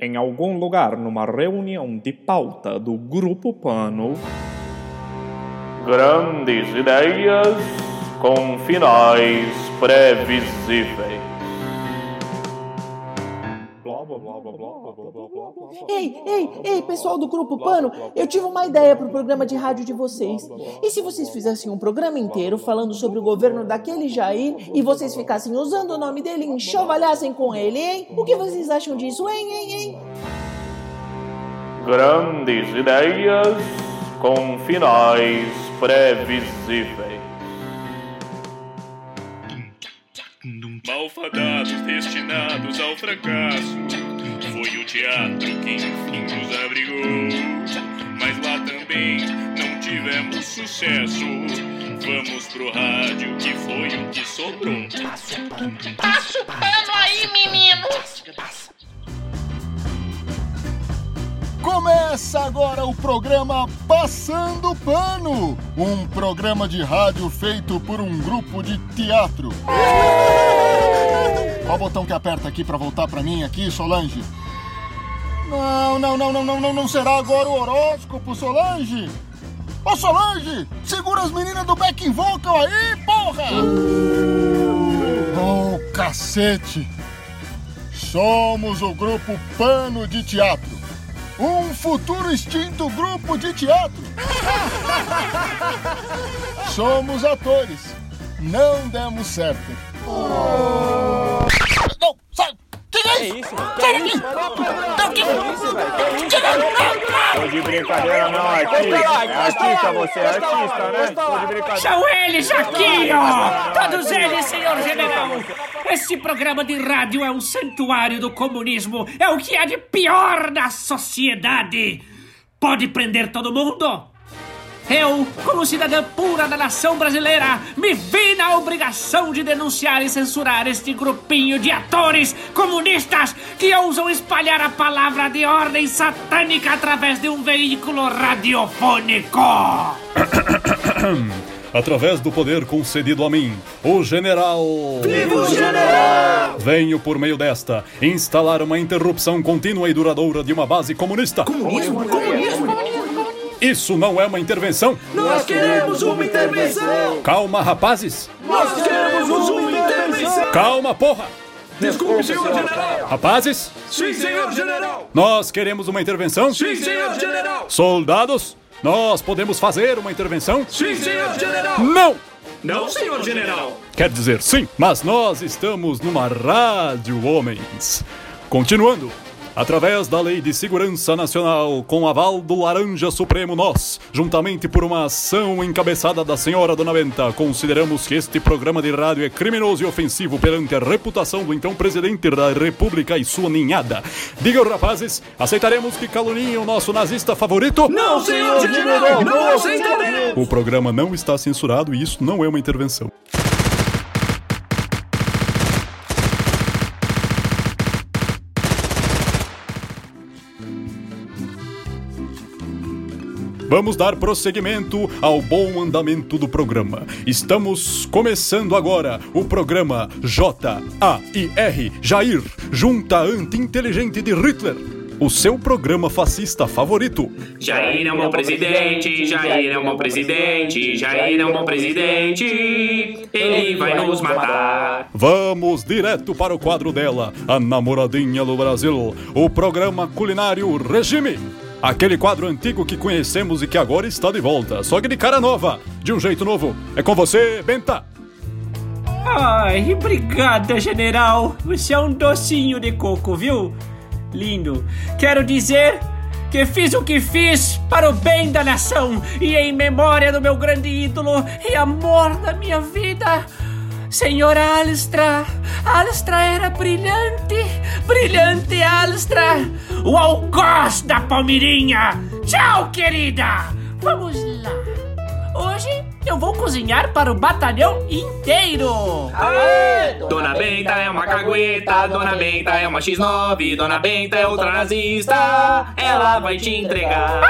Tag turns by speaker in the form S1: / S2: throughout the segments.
S1: Em algum lugar, numa reunião de pauta do Grupo Pano.
S2: Grandes ideias com finais previsíveis.
S3: Ei, ei, ei, pessoal do Grupo Pano, eu tive uma ideia pro programa de rádio de vocês. E se vocês fizessem um programa inteiro falando sobre o governo daquele Jair e vocês ficassem usando o nome dele e enxovalhassem com ele, hein? O que vocês acham disso, hein, hein, hein?
S2: Grandes ideias com finais previsíveis.
S4: Malfadados destinados ao fracasso. Teatro que enfim nos abrigou. Mas lá também não tivemos sucesso. Vamos pro rádio, que foi o que sobrou.
S5: Passa o pano aí, menino!
S6: Começa agora o programa Passando Pano, um programa de rádio feito por um grupo de teatro. Qual o botão que aperta aqui pra voltar pra mim aqui, Solange? Não, não, não, não, não, não, não será agora o horóscopo, Solange? Ô Solange, segura as meninas do backing vocal aí, porra! Oh, cacete! Somos o grupo Pano de Teatro um futuro extinto grupo de teatro. Somos atores. Não demos certo. Sai! Que é isso?
S1: Isso,
S6: Que
S1: isso? Que isso? Tô de brincadeira não, artista. É artista você, é artista, né? Tô de brincadeira.
S7: São eles aqui, ó! Todos eles, senhor general! Esse programa de rádio é um santuário do comunismo. É o que há de pior na sociedade. Pode prender todo mundo? Eu, como cidadã pura da nação brasileira, me vi na obrigação de denunciar e censurar este grupinho de atores comunistas que ousam espalhar a palavra de ordem satânica através de um veículo radiofônico.
S8: Através do poder concedido a mim, o general.
S3: Viva o general!
S8: Venho por meio desta instalar uma interrupção contínua e duradoura de uma base comunista.
S3: Comunismo? Comunismo?
S8: Isso não é uma intervenção?
S3: Nós queremos uma intervenção!
S8: Calma, rapazes!
S3: Nós queremos uma intervenção!
S8: Calma, porra!
S3: Desculpe, senhor general!
S8: Rapazes,
S3: Sim, senhor general!
S8: nós queremos uma intervenção?
S3: Sim, senhor general!
S8: Soldados, nós podemos fazer uma intervenção?
S3: Sim, senhor general!
S8: Não!
S3: Não, senhor general!
S8: Quer dizer sim, mas nós estamos numa rádio, homens. Continuando. Através da Lei de Segurança Nacional, com aval do Laranja Supremo, nós, juntamente por uma ação encabeçada da senhora Dona Benta, consideramos que este programa de rádio é criminoso e ofensivo perante a reputação do então presidente da República e sua ninhada. Digam, rapazes, aceitaremos que caluniem o nosso nazista favorito?
S3: Não, senhor general! Não aceitaremos!
S8: O programa não está censurado e isso não é uma intervenção. Vamos dar prosseguimento ao bom andamento do programa. Estamos começando agora o programa J-A-I-R Jair, Junta Anti-Inteligente de Hitler. O seu programa fascista favorito.
S9: Jair é um bom presidente, Jair é um bom presidente, Jair é um bom presidente, ele vai nos matar.
S8: Vamos direto para o quadro dela, a namoradinha do Brasil, o programa culinário Regime. Aquele quadro antigo que conhecemos e que agora está de volta, só que de cara nova, de um jeito novo. É com você, Benta.
S7: Ai, obrigada, general. Você é um docinho de coco, viu? Lindo. Quero dizer que fiz o que fiz para o bem da nação e em memória do meu grande ídolo e amor da minha vida. Senhora Alstra, Alstra era brilhante, brilhante Alstra, o algoz da Palmeirinha. Tchau, querida. Vamos lá. Hoje eu vou cozinhar para o batalhão inteiro.
S9: Dona Benta é uma cagueta, Dona Benta é uma X9, Dona Benta é outra nazista, ela vai te entregar.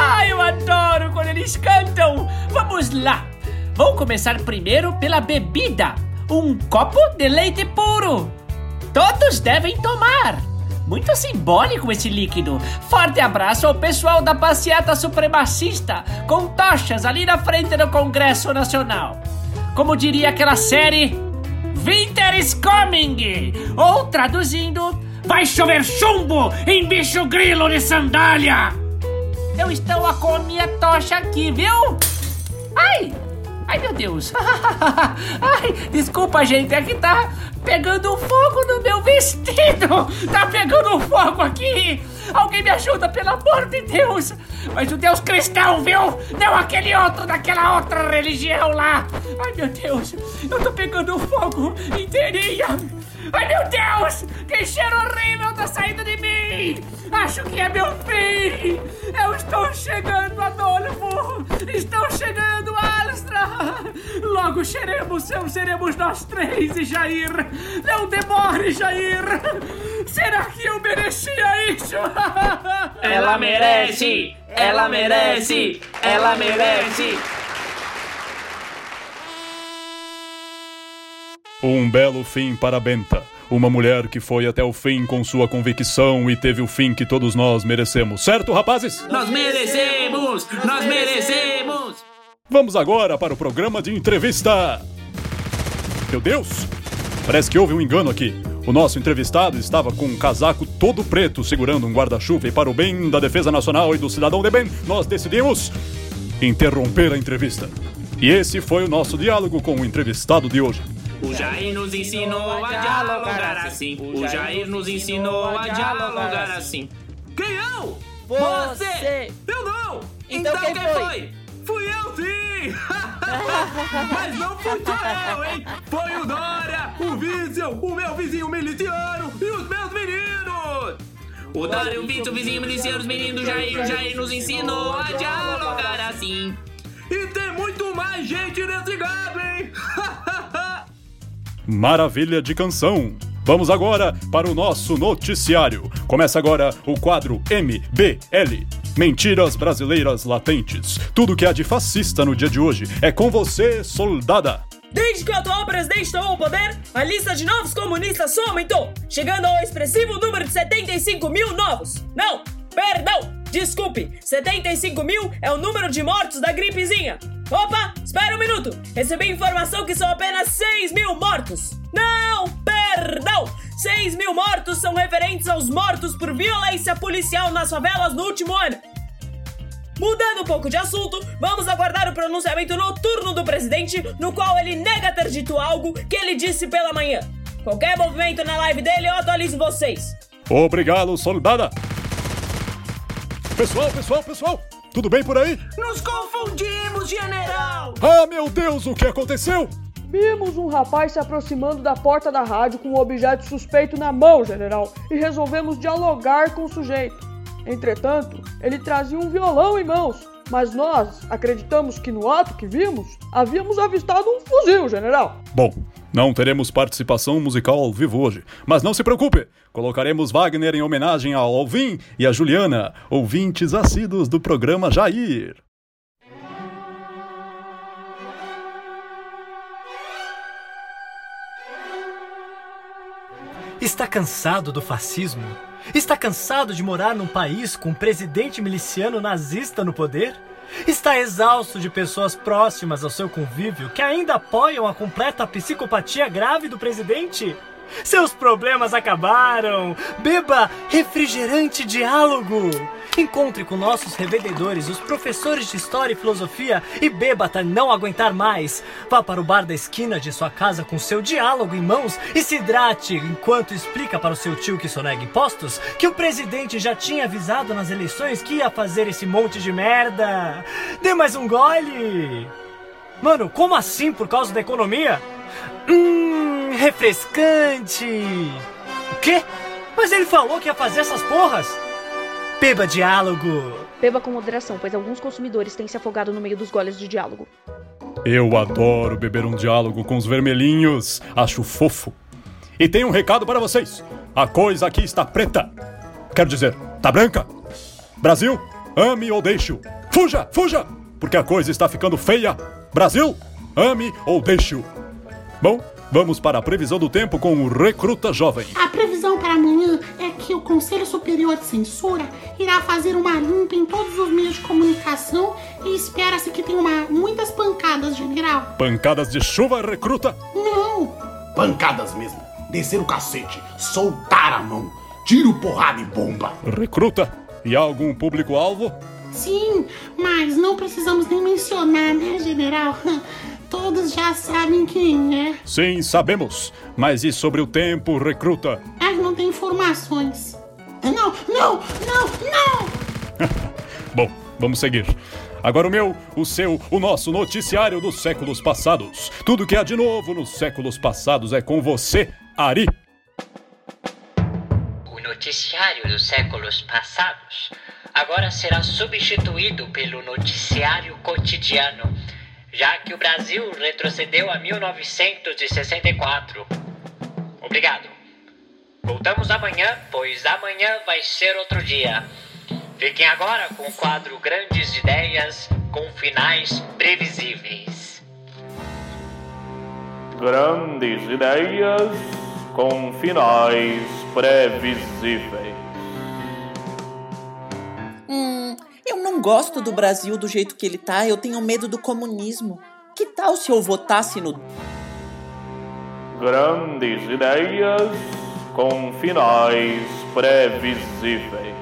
S7: Ah, eu adoro quando eles cantam. Vamos lá. Vou começar primeiro pela bebida. Um copo de leite puro. Todos devem tomar. Muito simbólico esse líquido. Forte abraço ao pessoal da passeata supremacista com tochas ali na frente do Congresso Nacional. Como diria aquela série, Winter is coming! Ou traduzindo, vai chover chumbo em bicho grilo de sandália! Eu estou com a minha tocha aqui, viu? Ai! Ai, meu Deus! Ai, desculpa, gente, é que tá pegando fogo no meu vestido! Tá pegando fogo aqui! Alguém me ajuda, pelo amor de Deus! Mas o Deus cristão, viu? Não aquele outro daquela outra religião lá! Ai, meu Deus! Eu tô pegando fogo inteirinha! Ai, meu Deus! Que cheiro horrível tá saindo de mim! Acho que é meu fim! Eu estou chegando, Adolfo! Estou chegando, Astra! Logo seremos, seremos nós três e Jair! Não demore, Jair! Será que eu merecia isso?
S9: Ela merece! Ela merece! Ela merece!
S8: Um belo fim para Benta. Uma mulher que foi até o fim com sua convicção e teve o fim que todos nós merecemos. Certo, rapazes?
S9: Nós merecemos! Nós merecemos!
S8: Vamos agora para o programa de entrevista. Meu Deus! Parece que houve um engano aqui. O nosso entrevistado estava com um casaco todo preto segurando um guarda-chuva e para o bem da defesa nacional e do cidadão de bem, nós decidimos interromper a entrevista. E esse foi o nosso diálogo com o entrevistado de hoje.
S9: O Jair nos ensinou a dialogar assim. O Jair nos ensinou a dialogar assim. Quem eu?
S3: Você!
S9: Eu não!
S3: Então quem foi?
S9: Fui eu sim! Mas não fui só eu, hein? Foi o Dória, o Vício, o meu vizinho miliciano e os meus meninos! O Dória, o Vício, o vizinho miliciano, os meninos, Jair, o Jair nos ensinou a dialogar assim. E tem muito mais gente nesse gado, hein?
S8: Maravilha de canção! Vamos agora para o nosso noticiário. Começa agora o quadro MBL. Mentiras brasileiras latentes. Tudo que há de fascista no dia de hoje é com você, soldada.
S10: Desde que o atual presidente tomou o poder, a lista de novos comunistas só aumentou, chegando ao expressivo número de 75 mil novos. Não, perdão, desculpe, 75 mil é o número de mortos da gripezinha. Opa, espera um minuto, recebi informação que são apenas 6 mil mortos. Não, perdão, 6 mil mortos são referentes aos mortos por violência policial nas favelas no último ano. Mudando um pouco de assunto, vamos aguardar o pronunciamento noturno do presidente, no qual ele nega ter dito algo que ele disse pela manhã. Qualquer movimento na live dele, eu atualizo vocês.
S8: Obrigado, soldada. Pessoal, pessoal, pessoal, tudo bem por aí?
S9: Nos confundimos, general!
S8: Ah, meu Deus, o que aconteceu?
S11: Vimos um rapaz se aproximando da porta da rádio com um objeto suspeito na mão, general, e resolvemos dialogar com o sujeito. Entretanto, ele trazia um violão em mãos, mas nós acreditamos que no ato que vimos, havíamos avistado um fuzil, general.
S8: Bom, não teremos participação musical ao vivo hoje, mas não se preocupe, colocaremos Wagner em homenagem ao Alvin e a Juliana, ouvintes assíduos do programa Jair.
S12: Está cansado do fascismo? Está cansado de morar num país com um presidente miliciano nazista no poder? Está exausto de pessoas próximas ao seu convívio que ainda apoiam a completa psicopatia grave do presidente? Seus problemas acabaram! Beba refrigerante diálogo! Encontre com nossos revendedores, os professores de História e Filosofia, e beba até não aguentar mais. Vá para o bar da esquina de sua casa com seu diálogo em mãos e se hidrate enquanto explica para o seu tio que sonega impostos que o presidente já tinha avisado nas eleições que ia fazer esse monte de merda. Dê mais um gole! Mano, como assim por causa da economia? Hum, refrescante! O quê? Mas ele falou que ia fazer essas porras! Beba diálogo!
S13: Beba com moderação, pois alguns consumidores têm se afogado no meio dos goles de diálogo.
S8: Eu adoro beber um diálogo com os vermelhinhos. Acho fofo. E tem um recado para vocês. A coisa aqui está preta. Quero dizer, tá branca. Brasil, ame ou deixe-o. Fuja, fuja, porque a coisa está ficando feia. Brasil, ame ou deixe-o. Bom, vamos para a previsão do tempo com o Recruta Jovem.
S5: A previsão
S14: para amanhã é que o Conselho Superior de Censura irá fazer uma limpa em todos os meios de comunicação e espera-se que tenha uma, muitas pancadas, general.
S8: Pancadas de chuva, recruta?
S14: Não!
S15: Pancadas mesmo. Descer o cacete, soltar a mão, tiro, porrada e bomba.
S8: Recruta? E há algum público-alvo?
S14: Sim, mas não precisamos nem mencionar, né, general? Todos já sabem quem é.
S8: Sim, sabemos. Mas e sobre o tempo, recruta?
S14: Não tem informações. Não, não, não, não!
S8: Bom, vamos seguir. Agora o meu, o seu, o nosso noticiário dos séculos passados. Tudo que há de novo nos séculos passados é com você, Ari.
S16: O noticiário dos séculos passados agora será substituído pelo noticiário cotidiano, já que o Brasil retrocedeu a 1964. Obrigado. Voltamos amanhã, pois amanhã vai ser outro dia. Fiquem agora com o quadro Grandes Ideias com finais previsíveis.
S2: Grandes ideias com finais previsíveis.
S3: Hum, eu não gosto do Brasil do jeito que ele tá, eu tenho medo do comunismo. Que tal se eu votasse no.
S2: Grandes ideias com finais previsíveis.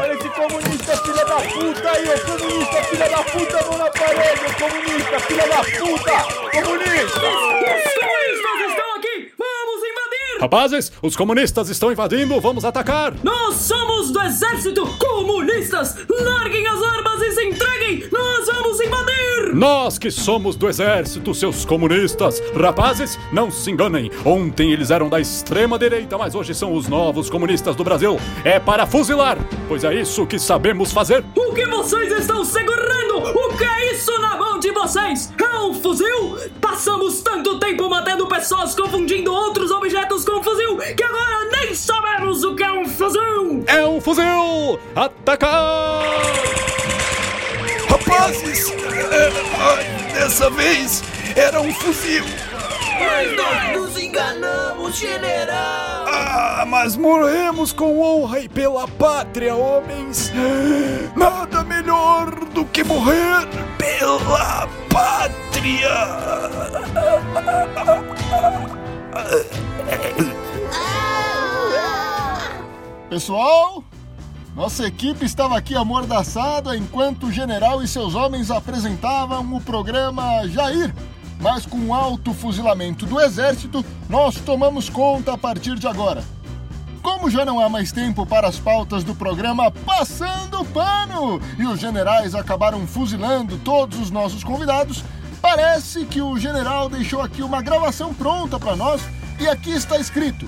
S1: Olha esse comunista filha da puta aí, ô comunista filha da puta, mão na parede, ô comunista filha da puta, comunista!
S9: Os comunistas estão aqui! Vamos invadir!
S8: Rapazes, os comunistas estão invadindo, vamos atacar!
S10: Nós somos do exército comunistas! Larguem as armas e se entreguem! Nós vamos invadir!
S8: Nós que somos do exército, seus comunistas! Rapazes, não se enganem! Ontem eles eram da extrema direita, mas hoje são os novos comunistas do Brasil! É para fuzilar, pois é isso que sabemos fazer!
S10: O que vocês estão segurando? O que é isso na mão de vocês? É um fuzil? Passamos pessoas confundindo outros objetos com fuzil que agora nem sabemos o que é um fuzil!
S8: É um fuzil! Atacar!
S17: Rapazes, é, dessa vez era um fuzil.
S18: Mas nós nos enganamos, general!
S17: Ah, mas morremos com honra e pela pátria, homens. Nada melhor do que morrer pela pátria.
S6: Pessoal, nossa equipe estava aqui amordaçada enquanto o general e seus homens apresentavam o programa Jair. Mas com o alto fuzilamento do exército, nós tomamos conta a partir de agora. Como já não há mais tempo para as pautas do programa Passando Pano e os generais acabaram fuzilando todos os nossos convidados, parece que o general deixou aqui uma gravação pronta para nós e aqui está escrito: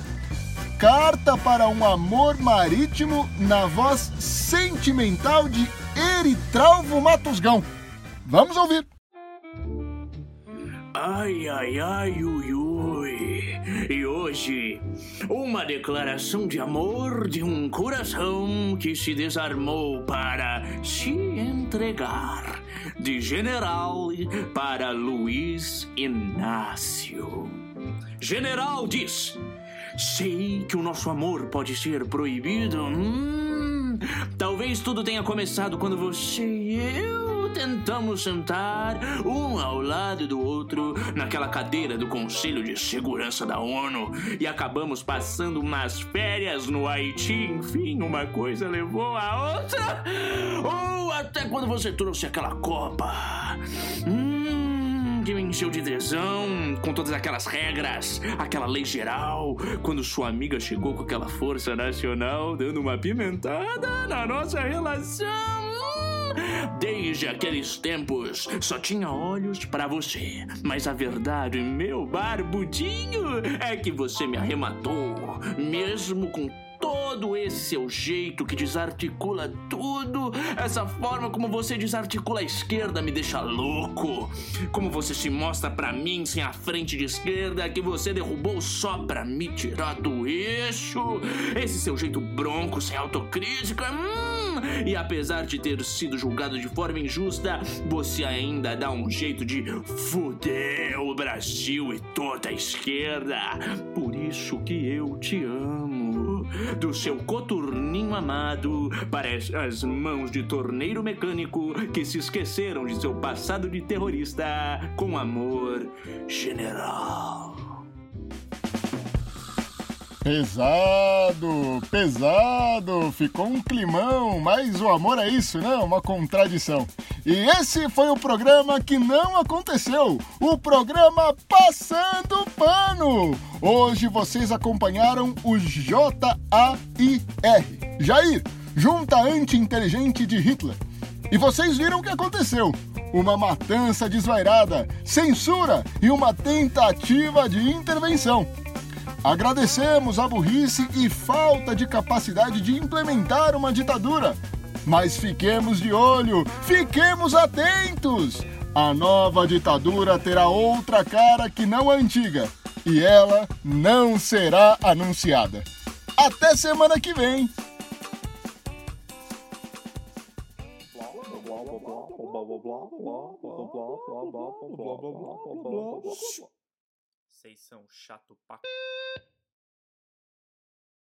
S6: Carta para um amor marítimo na voz sentimental de Eritralvo Matosgão. Vamos ouvir.
S9: Ai, ai, ai, ui, ui. E hoje, uma declaração de amor de um coração que se desarmou para se entregar. De general para Luiz Inácio. General diz: Sei que o nosso amor pode ser proibido. Hum, talvez tudo tenha começado quando você e eu tentamos sentar um ao lado do outro naquela cadeira do Conselho de Segurança da ONU e acabamos passando umas férias no Haiti. Enfim, uma coisa levou a outra. Ou até quando você trouxe aquela copa. Hum, que me encheu de tesão com todas aquelas regras, aquela lei geral. Quando sua amiga chegou com aquela força nacional, dando uma pimentada na nossa relação. Desde aqueles tempos, só tinha olhos para você. Mas a verdade, meu barbudinho, é que você me arrematou, mesmo com Todo esse seu jeito que desarticula tudo, essa forma como você desarticula a esquerda me deixa louco. Como você se mostra pra mim sem a frente de esquerda que você derrubou só pra me tirar do eixo. Esse seu jeito bronco, sem autocrítica. Hum, e apesar de ter sido julgado de forma injusta, você ainda dá um jeito de fuder o Brasil e toda a esquerda. Por isso que eu te amo. Do seu coturninho amado para as- mãos de torneiro mecânico que se esqueceram de seu passado de terrorista. Com amor, general.
S6: Pesado, pesado, ficou um climão, mas o amor é isso, né? Uma contradição. E esse foi o programa que não aconteceu, o programa Passando Pano. Hoje vocês acompanharam o J-A-I-R, Jair, Junta Anti-Inteligente de Hitler. E vocês viram o que aconteceu. Uma matança desvairada, censura e uma tentativa de intervenção. Agradecemos a burrice e falta de capacidade de implementar uma ditadura. Mas fiquemos de olho, fiquemos atentos! A nova ditadura terá outra cara que não a antiga. E ela não será anunciada. Até semana que vem!
S19: Vocês são chato pra